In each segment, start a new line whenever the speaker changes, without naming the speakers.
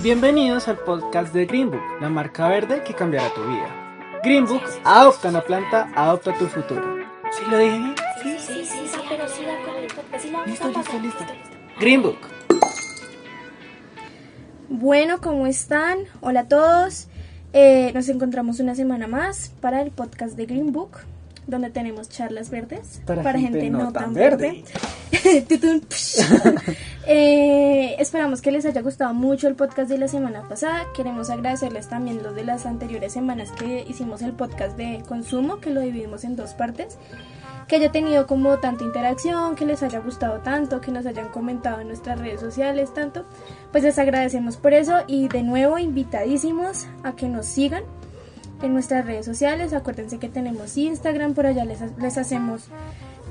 Bienvenidos al podcast de Greenbook, la marca verde que cambiará tu vida. Greenbook, adopta una planta, adopta tu futuro. ¿Sí lo dije bien?
Sí, sí, sí, sí, pero y la vamos
Listo, listo, listo. Greenbook.
Bueno, ¿cómo están? Hola a todos. Eh, nos encontramos una semana más para el podcast de Green Book, donde tenemos charlas verdes
Para gente no tan
verde. Psh. Eh, esperamos que les haya gustado mucho el podcast de la semana pasada. Queremos agradecerles también los de las anteriores semanas que hicimos el podcast de consumo, que lo dividimos en dos partes. Que haya tenido como tanta interacción, que les haya gustado tanto, que nos hayan comentado en nuestras redes sociales tanto. Pues les agradecemos por eso y de nuevo invitadísimos a que nos sigan en nuestras redes sociales. Acuérdense que tenemos Instagram, por allá les, les hacemos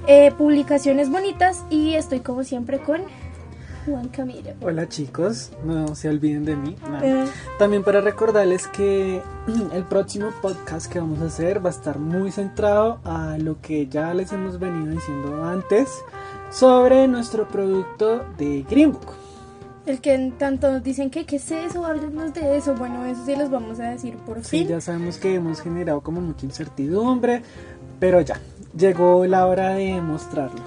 eh, publicaciones bonitas y estoy como siempre con Juan Camilo.
Hola chicos, no se olviden de mí. No.
Eh,
También para recordarles que el próximo podcast que vamos a hacer va a estar muy centrado a lo que ya les hemos venido diciendo antes sobre nuestro producto de Greenbook.
El que tanto nos dicen que qué es eso, háblenos de eso. Bueno, eso sí les vamos a decir por
Sí,
fin.
ya sabemos que hemos generado como mucha incertidumbre, pero ya, llegó la hora de mostrarlo.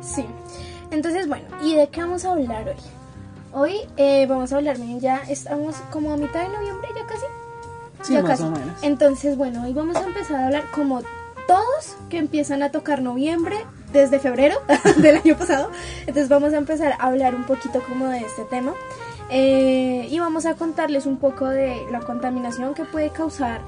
Sí. Entonces, bueno, ¿y de qué vamos a hablar hoy? Hoy eh, vamos a hablar, miren, ya estamos como a mitad de noviembre, ya casi.
Sí,
ya
más
casi.
o menos.
Entonces, bueno, hoy vamos a empezar a hablar como todos que empiezan a tocar noviembre desde febrero del año pasado. Entonces vamos a empezar a hablar un poquito como de este tema. Eh, y vamos a contarles un poco de la contaminación que puede causar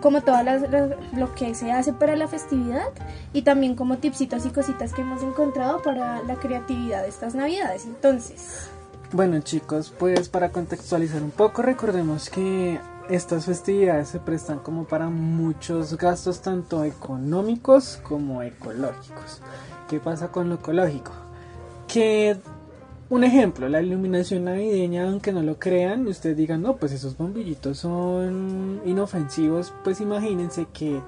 como todas las, las- lo que se hace para la festividad y también como tipsitos y cositas que hemos encontrado para la creatividad de estas navidades. Entonces,
Bueno chicos, pues para contextualizar un poco, recordemos que estas festividades se prestan como para muchos gastos tanto económicos como ecológicos. ¿Qué pasa con lo ecológico? Que un ejemplo, la iluminación navideña, aunque no lo crean, y ustedes digan, no, pues esos bombillitos son inofensivos, pues imagínense que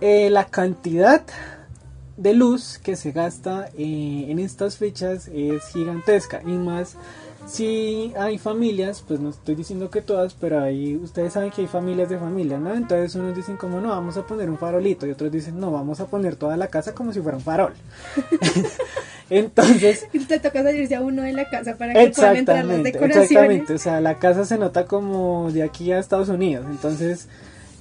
eh, la cantidad de luz que se gasta eh, en estas fechas es gigantesca y más si hay familias, pues no estoy diciendo que todas, pero ahí ustedes saben que hay familias de familia, ¿no? Entonces unos dicen como no, vamos a poner un farolito y otros dicen no, vamos a poner toda la casa como si fuera un farol. Entonces,
te toca salirse a uno de la casa para que puedan entrar las decoraciones.
exactamente, o sea, la casa se nota como de aquí a Estados Unidos, entonces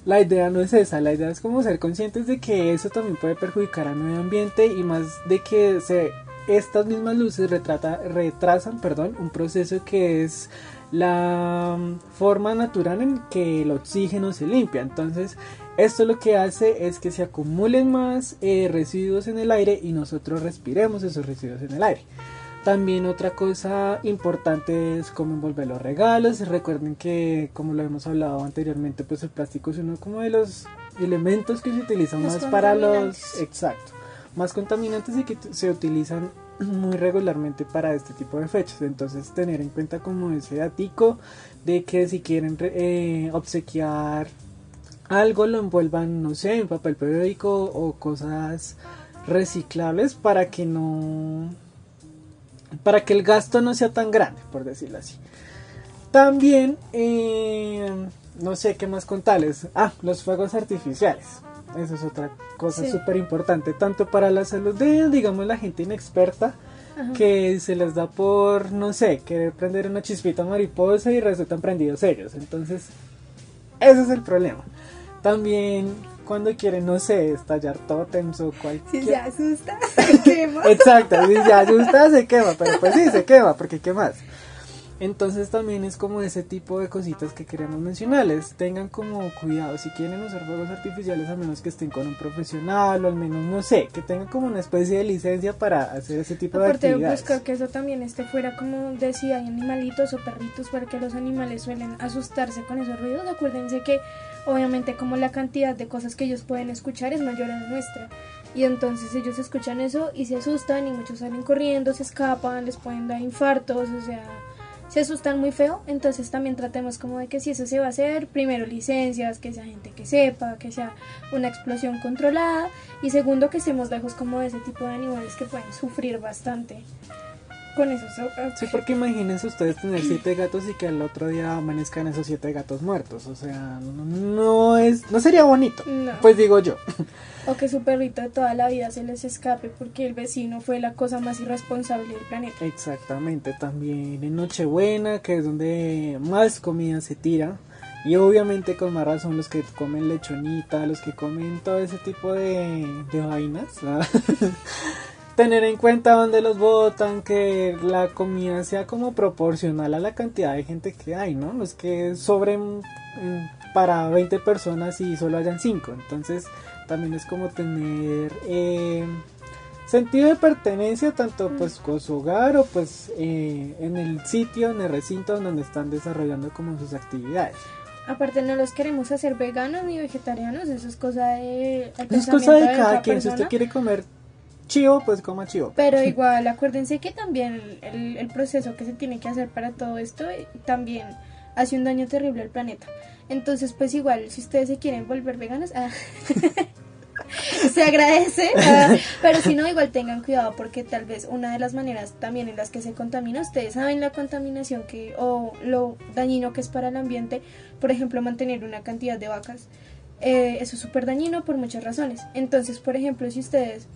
la idea no es esa, la idea es como ser conscientes de que eso también puede perjudicar al medio ambiente y más de que se estas mismas luces retrata, retrasan perdón, un proceso que es la mm, forma natural en que el oxígeno se limpia. Entonces, esto lo que hace es que se acumulen más eh, residuos en el aire y nosotros respiremos esos residuos en el aire. También otra cosa importante es cómo envolver los regalos. Recuerden que, como lo hemos hablado anteriormente, pues el plástico es uno como de los elementos que se utilizan más para los... Exacto. Más contaminantes y que se utilizan muy regularmente para este tipo de fechas. Entonces tener en cuenta como ese datico de que si quieren re- eh, obsequiar algo lo envuelvan, no sé, en papel periódico o cosas reciclables para que no para que el gasto no sea tan grande, por decirlo así. También, eh, no sé qué más contarles. Ah, los fuegos artificiales. Eso es otra cosa
Sí.
súper importante, tanto para la salud de, digamos, la gente inexperta,
Ajá.
que se les da por, no sé, querer prender una chispita mariposa y resultan prendidos ellos. Entonces, ese es el problema. También cuando quieren, no sé, estallar tótems o cualquier...
Si se asusta, se quema.
Exacto, si se asusta se quema, pero pues sí, se quema, porque ¿qué más? Entonces también es como ese tipo de cositas que queremos mencionarles. Tengan como cuidado, si quieren usar fuegos artificiales, a menos que estén con un profesional o al menos, no sé, que tengan como una especie de licencia para hacer ese tipo de
Aparte de
actividades.
buscar que eso también esté fuera, como decía, hay animalitos o perritos, porque los animales suelen asustarse con esos ruidos. Acuérdense que, obviamente, como la cantidad de cosas que ellos pueden escuchar es mayor a la nuestra. Y entonces ellos escuchan eso y se asustan y muchos salen corriendo, se escapan, les pueden dar infartos, o sea, se asustan muy feo. Entonces también tratemos como de que si eso se va a hacer, primero licencias, que sea gente que sepa, que sea una explosión controlada. Y segundo, que estemos lejos como de ese tipo de animales que pueden sufrir bastante. Con esos
Sí, porque imagínense ustedes tener siete gatos y que al otro día amanezcan esos siete gatos muertos. O sea, no, no es, no sería bonito.
No.
Pues digo yo.
O que su perrito de toda la vida se les escape porque el vecino fue la cosa más irresponsable del planeta.
Exactamente, también en Nochebuena, que es donde más comida se tira. Y obviamente con más razón los que comen lechonita, los que comen todo ese tipo de, de vainas. Tener en cuenta dónde los botan, que la comida sea como proporcional a la cantidad de gente que hay, ¿no? No es que sobren mm, para 20 personas y solo hayan 5. Entonces también es como tener... eh, sentido de pertenencia tanto pues con su hogar o pues eh, en el sitio, en el recinto donde están desarrollando como sus actividades.
Aparte no los queremos hacer veganos ni vegetarianos, eso es cosa de...
es cosa de
cada
quien, si usted quiere comer chivo, pues coma chivo.
Pero igual, acuérdense que también el, el proceso que se tiene que hacer para todo esto eh, también hace un daño terrible al planeta. Entonces, pues igual, si ustedes se quieren volver veganos, ah, se agradece. ah, pero si no, igual tengan cuidado porque tal vez una de las maneras también en las que se contamina, ustedes saben la contaminación que o lo dañino que es para el ambiente, por ejemplo, mantener una cantidad de vacas. eh, eso es súper dañino por muchas razones. Entonces, por ejemplo, si ustedes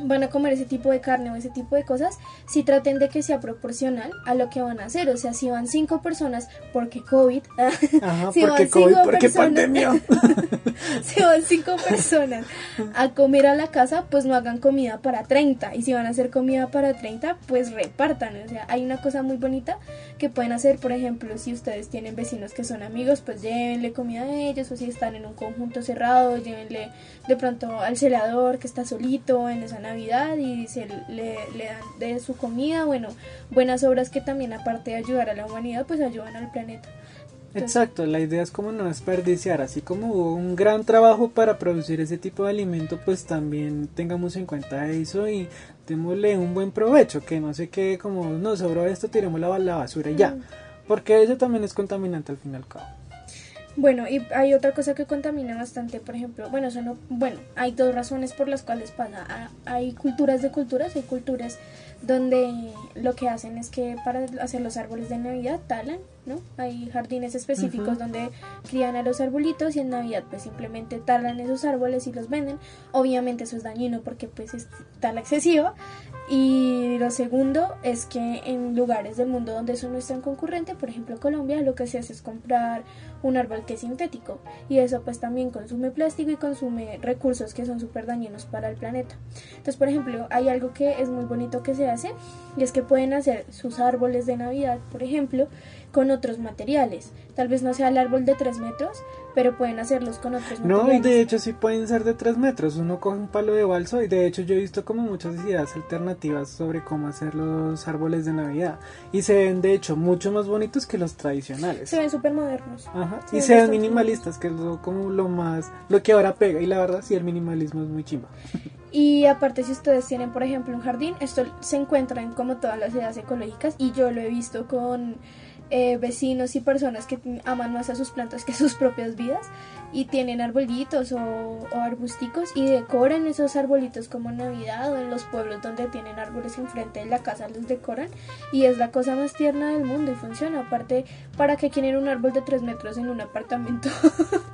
van a comer ese tipo de carne o ese tipo de cosas, si traten de que sea proporcional a lo que van a hacer. O sea, si van cinco personas, porque COVID,
Ajá,
si
porque
van
COVID,
cinco
porque
personas-
pandemia.
si van cinco personas a comer a la casa, pues no hagan comida para 30. Y si van a hacer comida para 30, pues repartan. O sea, hay una cosa muy bonita que pueden hacer, por ejemplo, si ustedes tienen vecinos que son amigos, pues llévenle comida a ellos. O si están en un conjunto cerrado, llévenle de pronto al celador que está solito en esa Navidad y se le, le dan de su comida. Bueno, buenas obras que también, aparte de ayudar a la humanidad, pues ayudan al planeta.
Exacto, la idea es como no desperdiciar, así como hubo un gran trabajo para producir ese tipo de alimento, pues también tengamos en cuenta eso y démosle un buen provecho, que no se quede como, no, sobró esto, tiremoslo a la basura y ya, porque eso también es contaminante al fin y al cabo.
Bueno, y hay otra cosa que contamina bastante, por ejemplo, bueno, bueno, hay dos razones por las cuales pasa. Hay culturas de culturas, hay culturas donde lo que hacen es que para hacer los árboles de Navidad talan, ¿no? Hay jardines específicos donde crían a los arbolitos y en Navidad pues simplemente talan esos árboles y los venden. Obviamente eso es dañino porque pues es tala excesiva. Y lo segundo es que en lugares del mundo donde eso no es tan concurrente, por ejemplo Colombia, lo que se hace es comprar un árbol que es sintético y eso pues también consume plástico y consume recursos que son súper dañinos para el planeta. Entonces, por ejemplo, hay algo que es muy bonito que se hace y es que pueden hacer sus árboles de Navidad, por ejemplo, con otros materiales. Tal vez no sea el árbol de 3 metros, pero pueden hacerlos con otros
No, y
materiales.
de hecho sí pueden ser de 3 metros, uno coge un palo de balso y de hecho yo he visto como muchas ideas alternativas sobre cómo hacer los árboles de Navidad y se ven de hecho mucho más bonitos que los tradicionales.
Se ven súper modernos.
Ajá.
Sí,
Y se ven minimalistas, que es lo, como lo más, lo que ahora pega. Y la verdad, sí, el minimalismo es muy chimba.
Y aparte, si ustedes tienen, por ejemplo, un jardín, esto se encuentra en como todas las ideas ecológicas y yo lo he visto con eh, vecinos y personas que aman más a sus plantas que sus propias vidas y tienen arbolitos o, o arbusticos y decoran esos arbolitos como en Navidad o en los pueblos donde tienen árboles enfrente de la casa los decoran y es la cosa más tierna del mundo y funciona. Aparte, ¿para que quieren un árbol de 3 metros en un apartamento?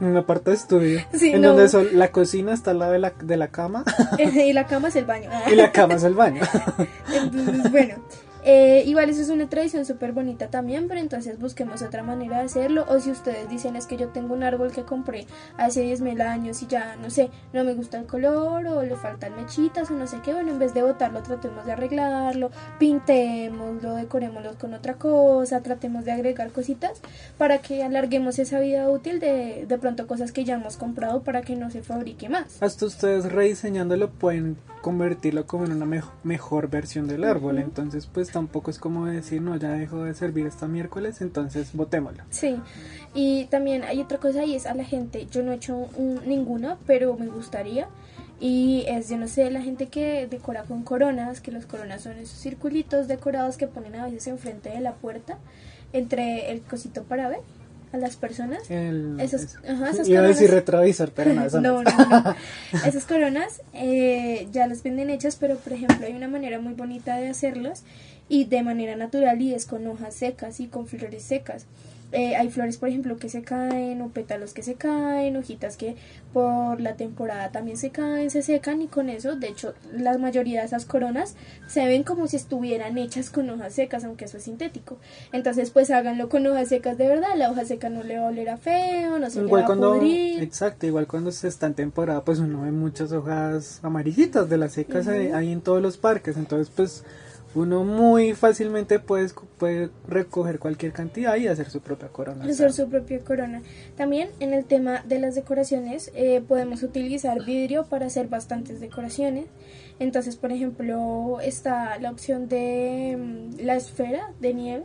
En una parte de estudio,
Sí,
en
no.
donde son- la cocina está al lado de la, de la cama
y la cama es el baño.
y la cama es el baño.
Entonces, bueno, eh, igual eso es una tradición súper bonita también, pero entonces busquemos otra manera de hacerlo. O si ustedes dicen es que yo tengo un árbol que compré hace 10.000 años y ya, no sé, no me gusta el color o le faltan mechitas o no sé qué, bueno, en vez de botarlo tratemos de arreglarlo, pintémoslo, decorémoslo con otra cosa, tratemos de agregar cositas para que alarguemos esa vida útil de, de pronto cosas que ya hemos comprado para que no se fabrique más.
Hasta ustedes rediseñándolo pueden convertirlo como en una mejo- mejor versión del árbol. Entonces, pues tampoco es como decir, no, ya dejó de servir hasta miércoles, entonces botémoslo.
Sí, y también hay otra cosa y es a la gente, yo no he hecho un- ninguna, pero me gustaría. Y es, yo no sé, la gente que decora con coronas, que los coronas son esos circulitos decorados que ponen a veces enfrente de la puerta, entre el cosito para ver a las personas.
El,
Esos-
es-
ajá, esas
iba a decir
coronas.
retrovisor, pero no, eso
No,
no.
no, no. Esas coronas eh, ya las venden hechas, pero por ejemplo hay una manera muy bonita de hacerlos y de manera natural y es con hojas secas y con flores secas. Eh, hay flores, por ejemplo, que se caen, o pétalos que se caen, hojitas que por la temporada también se caen, se secan, y con eso, de hecho, la mayoría de esas coronas se ven como si estuvieran hechas con hojas secas, aunque eso es sintético. Entonces, pues háganlo con hojas secas de verdad, la hoja seca no le va a oler a feo, no se
igual
le va
cuando,
a pudrir.
exacto, igual cuando se está en temporada, pues uno ve muchas hojas amarillitas de las secas ahí- ahí en todos los parques, entonces pues uno muy fácilmente puede, puede recoger cualquier cantidad y hacer su propia corona.
hacer su propia corona. También en el tema de las decoraciones eh, podemos utilizar vidrio para hacer bastantes decoraciones. Entonces, por ejemplo, está la opción de mm, la esfera de nieve,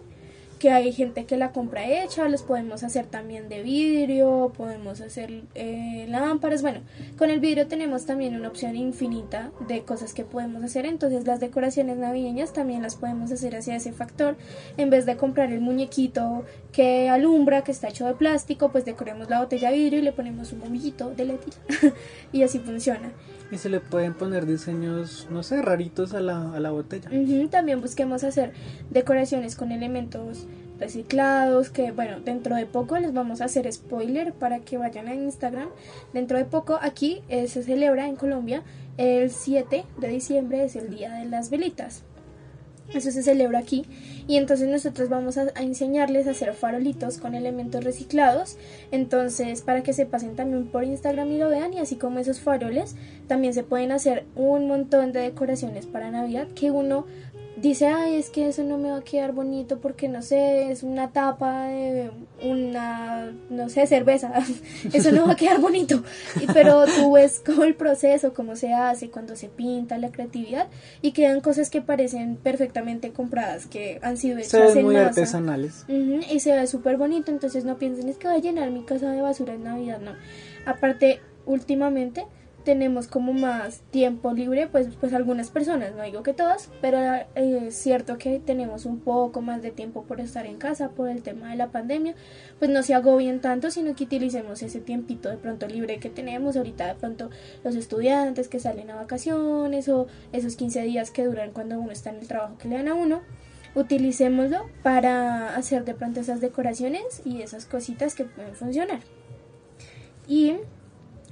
que hay gente que la compra hecha, los podemos hacer también de vidrio, podemos hacer eh, lámparas. Bueno, con el vidrio tenemos también una opción infinita de cosas que podemos hacer. Entonces, las decoraciones navideñas también las podemos hacer hacia ese factor. En vez de comprar el muñequito que alumbra, que está hecho de plástico, pues decoremos la botella de vidrio y le ponemos un bombillito de letilla. y así funciona.
Y se le pueden poner diseños, no sé, raritos a la, a la botella.
También busquemos hacer decoraciones con elementos reciclados, que bueno, dentro de poco les vamos a hacer spoiler para que vayan a Instagram. Dentro de poco aquí eh, se celebra en Colombia el 7 de diciembre, es el Día de las Velitas. Eso se celebra aquí y entonces nosotros vamos a, a enseñarles a hacer farolitos con elementos reciclados. Entonces para que se pasen también por Instagram y lo vean y así como esos faroles también se pueden hacer un montón de decoraciones para Navidad que uno dice, ay, es que eso no me va a quedar bonito porque no sé, es una tapa de una, no sé, cerveza, eso no va a quedar bonito. Y- Pero tú ves como el proceso, cómo se hace, cuando se pinta, la creatividad y quedan cosas que parecen perfectamente compradas, que han sido
Se
hechas
ven
en
muy
masa.
artesanales.
Ujú, y se ve súper bonito, entonces no piensen es que va a llenar mi casa de basura en Navidad, no. Aparte, últimamente tenemos como más tiempo libre, pues, pues algunas personas, no digo que todas, pero eh, es cierto que tenemos un poco más de tiempo por estar en casa por el tema de la pandemia, pues no se agobien tanto, sino que utilicemos ese tiempito de pronto libre que tenemos ahorita de pronto los estudiantes que salen a vacaciones o esos 15 días que duran cuando uno está en el trabajo que le dan a uno utilicémoslo para hacer de pronto esas decoraciones y esas cositas que pueden funcionar. Y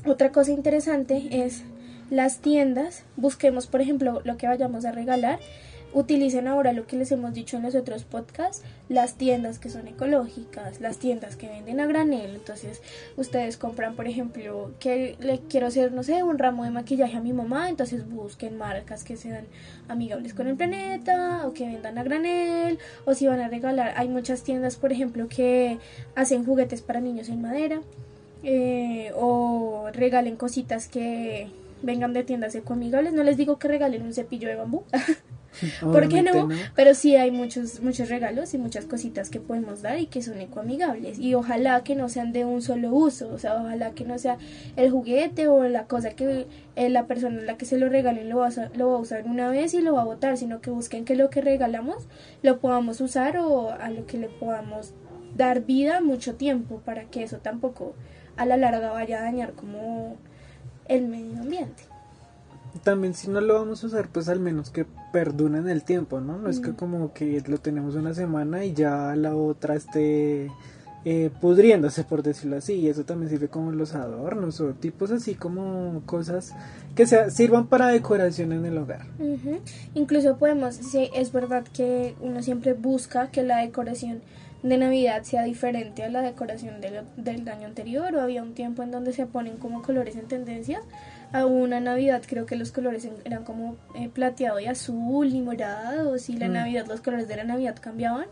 otra cosa interesante es las tiendas. Busquemos, por ejemplo, lo que vayamos a regalar. Utilicen ahora lo que les hemos dicho en los otros podcasts, las tiendas que son ecológicas, las tiendas que venden a granel. Entonces, ustedes compran, por ejemplo, que le quiero hacer, no sé, un ramo de maquillaje a mi mamá, entonces busquen marcas que sean amigables con el planeta o que vendan a granel o si van a regalar. Hay muchas tiendas, por ejemplo, que hacen juguetes para niños en madera eh, o regalen cositas que vengan de tiendas ecoamigables. No les digo que regalen un cepillo de bambú, ¿por qué no? Pero sí hay muchos muchos regalos y muchas cositas que podemos dar y que son ecoamigables. Y ojalá que no sean de un solo uso, o sea, ojalá que no sea el juguete o la cosa que eh, la persona a la que se lo regalen lo va, a, lo va a usar una vez y lo va a botar, sino que busquen que lo que regalamos lo podamos usar o a lo que le podamos dar vida mucho tiempo para que eso tampoco a la larga vaya a dañar como el medio ambiente.
También si no lo vamos a usar, pues al menos que perduren el tiempo, ¿no? No es que como que lo tenemos una semana y ya la otra esté eh, pudriéndose, por decirlo así. Y eso también sirve como los adornos o tipos así como cosas que sea, sirvan para decoración en el hogar.
Ujú. Incluso podemos, sí, es verdad que uno siempre busca que la decoración de Navidad sea diferente a la decoración del, del año anterior o había un tiempo en donde se ponen como colores en tendencia. A una Navidad creo que los colores eran como eh, plateado y azul y morado, y la
Mm.
Navidad los colores de la Navidad cambiaban.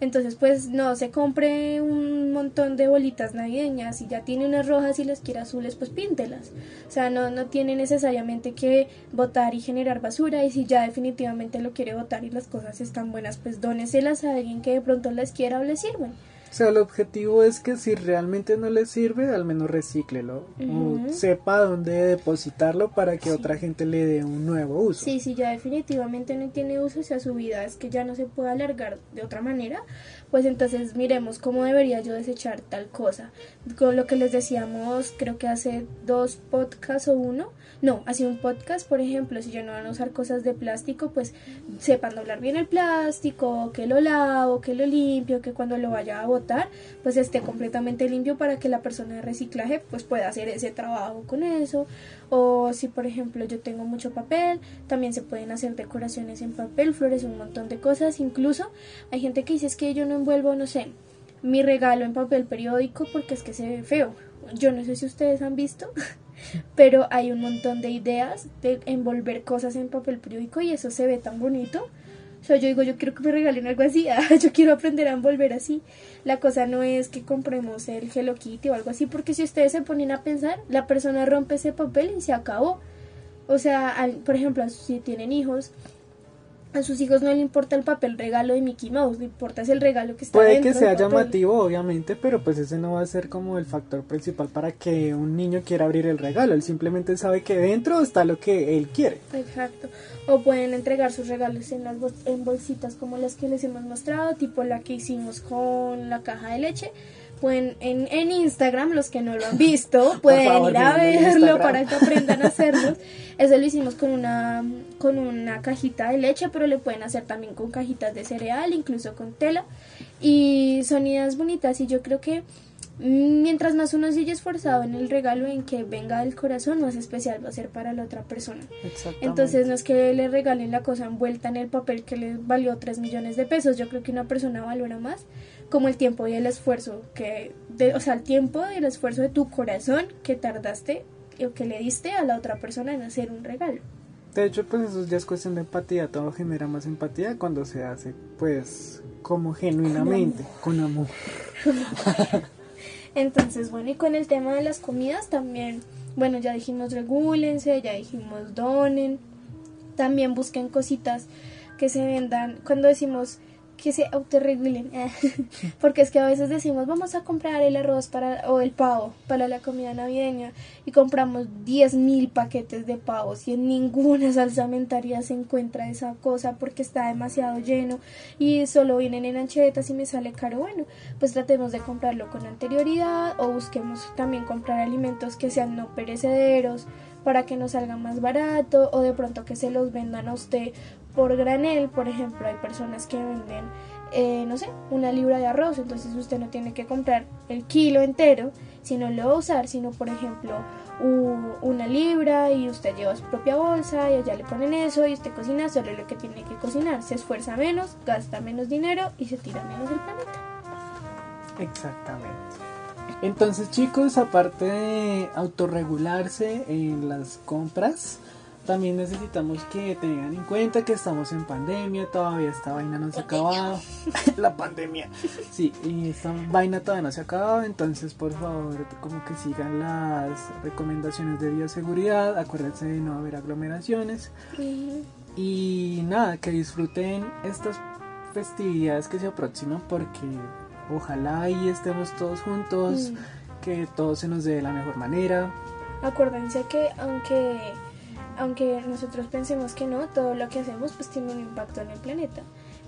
Entonces pues no se compre un montón de bolitas navideñas y ya tiene unas rojas y las quiere azules pues píntelas. O sea, no, no tiene necesariamente que botar y generar basura y si ya definitivamente lo quiere botar y las cosas están buenas pues dóneselas a alguien que de pronto les quiera o les sirven.
O sea, el objetivo es que si realmente no le sirve, al menos recíclelo.
Ujú.
O sepa dónde depositarlo para que otra gente le dé un nuevo uso.
Sí, si ya definitivamente no tiene uso, o sea, su vida es que ya no se puede alargar de otra manera, pues entonces miremos cómo debería yo desechar tal cosa. Con lo que les decíamos, creo que hace dos podcasts o uno, no, hace un podcast, por ejemplo, si yo no van a usar cosas de plástico, pues sepan doblar bien el plástico, que lo lavo, que lo limpio, que cuando lo vaya a botar, pues esté completamente limpio para que la persona de reciclaje pues pueda hacer ese trabajo con eso. O si por ejemplo yo tengo mucho papel, también se pueden hacer decoraciones en papel, flores, un montón de cosas. Incluso hay gente que dice es que yo no envuelvo, no sé, mi regalo en papel periódico porque es que se ve feo. Yo no sé si ustedes han visto, pero hay un montón de ideas de envolver cosas en papel periódico y eso se ve tan bonito. O sea, yo digo, yo quiero que me regalen algo así, yo quiero aprender a envolver así. La cosa no es que compremos el Hello Kitty o algo así, porque si ustedes se ponen a pensar, la persona rompe ese papel y se acabó. O sea, por ejemplo, si tienen hijos, a sus hijos no le importa el papel regalo de Mickey Mouse, le importa es el regalo que está
Puede que sea llamativo, obviamente, pero pues ese no va a ser como el factor principal para que un niño quiera abrir el regalo. Él simplemente sabe que dentro está lo que él quiere.
Exacto. O pueden entregar sus regalos en las en bolsitas como las que les hemos mostrado, tipo la que hicimos con la caja de leche pueden en, en Instagram, los que no lo han visto, pueden ir a verlo para que aprendan a hacerlo. Eso lo hicimos con una, con una cajita de leche, pero le pueden hacer también con cajitas de cereal, incluso con tela. Y son ideas bonitas y yo creo que mientras más uno sigue esforzado en el regalo en que venga del corazón, más especial va a ser para la otra persona. Entonces no es que le regalen la cosa envuelta en el papel que le valió 3 millones de pesos, yo creo que una persona valora más como el tiempo y el esfuerzo que, de, o sea, el tiempo y el esfuerzo de tu corazón que tardaste o que le diste a la otra persona en hacer un regalo.
De hecho, pues eso ya es cuestión de empatía, todo genera más empatía cuando se hace, pues, como genuinamente, con amor.
Entonces, bueno, y con el tema de las comidas también, bueno, ya dijimos regúlense, ya dijimos donen, también busquen cositas que se vendan. Cuando decimos que se autorregulen. Porque es que a veces decimos, vamos a comprar el arroz para, o el pavo para la comida navideña y compramos 10.000 paquetes de pavos y en ninguna salsa alimentaria se encuentra esa cosa porque está demasiado lleno y solo vienen en anchetas y me sale caro. Bueno, pues tratemos de comprarlo con anterioridad o busquemos también comprar alimentos que sean no perecederos para que nos salga más barato o de pronto que se los vendan a usted por granel, por ejemplo, hay personas que venden, eh, no sé, una libra de arroz, entonces usted no tiene que comprar el kilo entero, sino lo va a usar, sino por ejemplo una libra y usted lleva su propia bolsa y allá le ponen eso y usted cocina solo lo que tiene que cocinar, se esfuerza menos, gasta menos dinero y se tira menos del planeta.
Exactamente. Entonces chicos, aparte de autorregularse en las compras, también necesitamos que tengan en cuenta que estamos en pandemia, todavía esta vaina no se ha acabado. la pandemia. Sí, y esta vaina todavía no se ha acabado, entonces por favor como que sigan las recomendaciones de bioseguridad, acuérdense de no haber aglomeraciones. Y nada, que disfruten estas festividades que se aproximan porque ojalá ahí estemos todos juntos, mm. que todo se nos dé de la mejor manera.
Acuérdense que aunque aunque nosotros pensemos que no, todo lo que hacemos pues tiene un impacto en el planeta.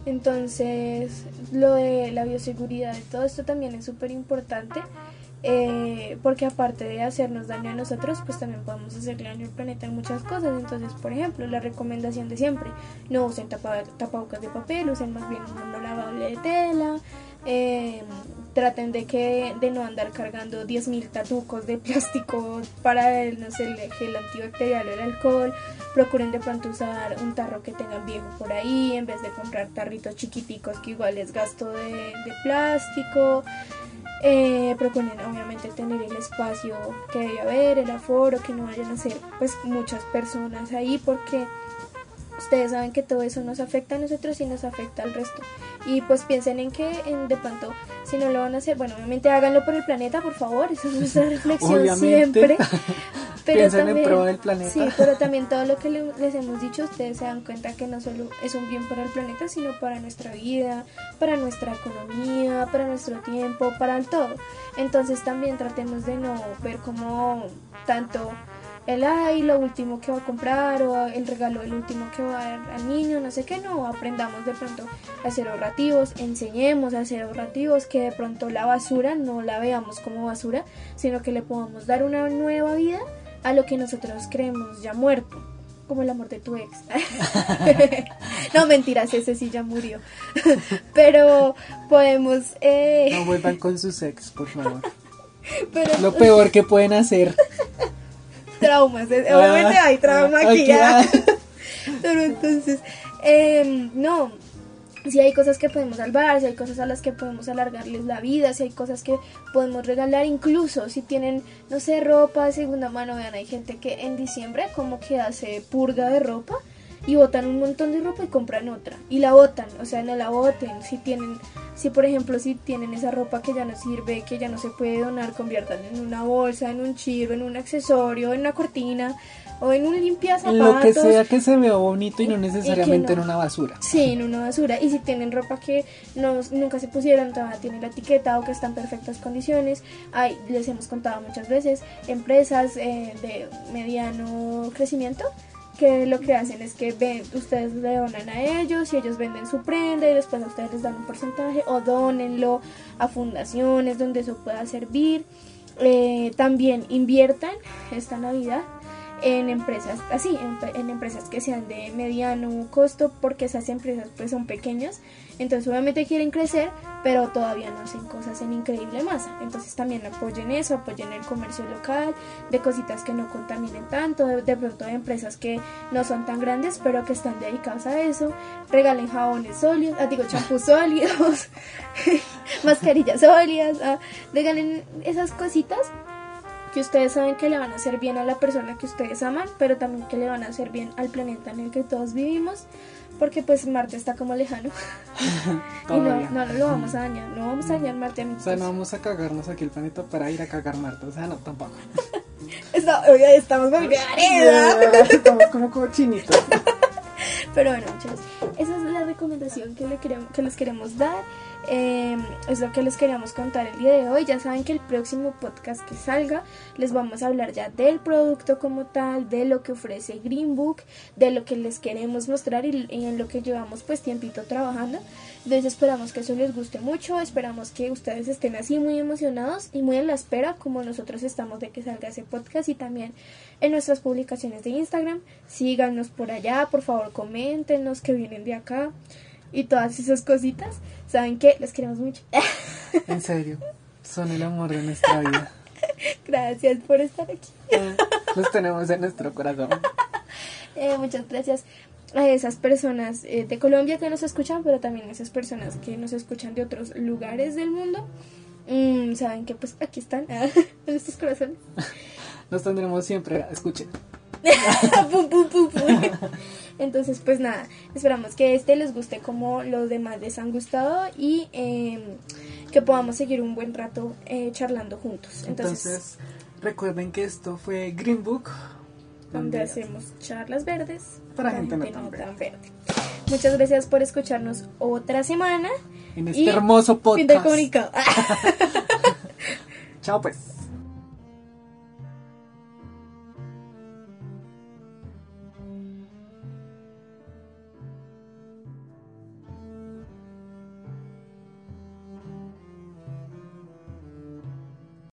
Entonces, lo de la bioseguridad y todo esto también es súper importante. Eh, porque aparte de hacernos daño a nosotros, pues también podemos hacerle daño al planeta en muchas cosas. Entonces, por ejemplo, la recomendación de siempre, no usen tapabocas de papel, usen más bien un lavable de tela, eh, traten de que de no andar cargando 10.000 tatucos de plástico para el, no sé, el gel antibacterial o el alcohol. Procuren de pronto usar un tarro que tengan viejo por ahí en vez de comprar tarritos chiquiticos que igual es gasto de, plástico. Eh, procuren obviamente tener el espacio que debe haber, el aforo, que no vayan a ser pues muchas personas ahí porque ustedes saben que todo eso nos afecta a nosotros y nos afecta al resto. Y pues piensen en que en, de pronto, si no lo van a hacer, bueno, obviamente háganlo por el planeta, por favor, esa es nuestra reflexión siempre.
Pero piensen también, en pro del planeta.
Sí, pero también todo lo que les hemos dicho, ustedes se dan cuenta que no solo es un bien para el planeta, sino para nuestra vida, para nuestra economía, para nuestro tiempo, para el todo. Entonces también tratemos de no ver como tanto el ay, lo último que va a comprar o el regalo el último que va a dar al niño, no sé qué, no, aprendamos de pronto a ser ahorrativos, enseñemos a ser ahorrativos, que de pronto la basura no la veamos como basura, sino que le podamos dar una nueva vida a lo que nosotros creemos ya muerto. Como el amor de tu ex. no, mentiras, ese sí ya murió. Pero podemos... Eh...
No vuelvan con sus ex, por favor.
Pero,
Lo peor que pueden hacer.
Traumas. eh,
Ah,
Obviamente hay trauma
ah,
aquí.
aquí,
ah. Pero entonces, eh, no. Si hay cosas que podemos salvar, si hay cosas a las que podemos alargarles la vida, si hay cosas que podemos regalar, incluso si tienen, no sé, ropa de segunda mano, vean, hay gente que en diciembre como que hace purga de ropa y botan un montón de ropa y compran otra y la botan, o sea, no la boten, si tienen, si por ejemplo si tienen esa ropa que ya no sirve, que ya no se puede donar, conviertan en una bolsa, en un chirro, en un accesorio, en una cortina o en un limpia zapatos.
Lo que sea que se vea bonito y no necesariamente
no.
en una basura.
Sí, en una basura. Y si tienen ropa que no, nunca se pusieron, todavía tiene la etiqueta o que está en perfectas condiciones. Hay, les hemos contado muchas veces, empresas eh, de mediano crecimiento que lo que hacen es que ven, ustedes le donan a ellos y ellos venden su prenda y después a ustedes les dan un porcentaje o donenlo a fundaciones donde eso pueda servir. Eh, también inviertan esta Navidad en empresas así, en, empresas que sean de mediano costo, porque esas empresas pues son pequeñas, entonces obviamente quieren crecer, pero todavía no hacen cosas en increíble masa, entonces también apoyen eso, apoyen el comercio local, de cositas que no contaminen tanto, de, de pronto de empresas que no son tan grandes, pero que están dedicadas a eso, regalen jabones sólidos, ah, digo champús sólidos, mascarillas sólidas, ah, regalen esas cositas que ustedes saben que le van a hacer bien a la persona que ustedes aman, pero también que le van a hacer bien al planeta en el que todos vivimos, porque pues Marte está como lejano y no, no, lo vamos a dañar, no vamos a dañar Marte
O
amigos.
sea, no vamos a cagarnos aquí el planeta para ir a cagar Marta. O sea, no, tampoco.
Está- estamos
Estamos como cochinitos.
Pero bueno, muchachos, esa es la recomendación que, le queremos, que les queremos dar. Eh, es lo que les queríamos contar el día de hoy. Ya saben que el próximo podcast que salga les vamos a hablar ya del producto como tal, de lo que ofrece Green Book, de lo que les queremos mostrar y, y en lo que llevamos pues tiempito trabajando. Entonces esperamos que eso les guste mucho, esperamos que ustedes estén así muy emocionados y muy en la espera como nosotros estamos de que salga ese podcast y también en nuestras publicaciones de Instagram. Síganos por allá, por favor coméntenos que vienen de acá y todas esas cositas. ¿Saben qué? Los queremos mucho.
En serio, son el amor de nuestra vida.
Gracias por estar aquí.
Los tenemos en nuestro corazón.
Eh, muchas gracias a esas personas eh, de Colombia que nos escuchan, pero también a esas personas que nos escuchan de otros lugares del mundo. Mm, Saben que pues aquí están, en nuestros corazones.
Los tendremos siempre. Escuchen.
Pum, pum, pum, pum. Entonces, pues nada, esperamos que este les guste como los demás les han gustado y eh, que podamos seguir un buen rato eh, charlando juntos. Entonces,
Entonces, recuerden que esto fue Green Book.
donde hacemos charlas verdes
Para gente no tan
verde. Muchas gracias por escucharnos otra semana.
En este
Y
hermoso
Fin del
podcast.
comunicado.
Chao pues.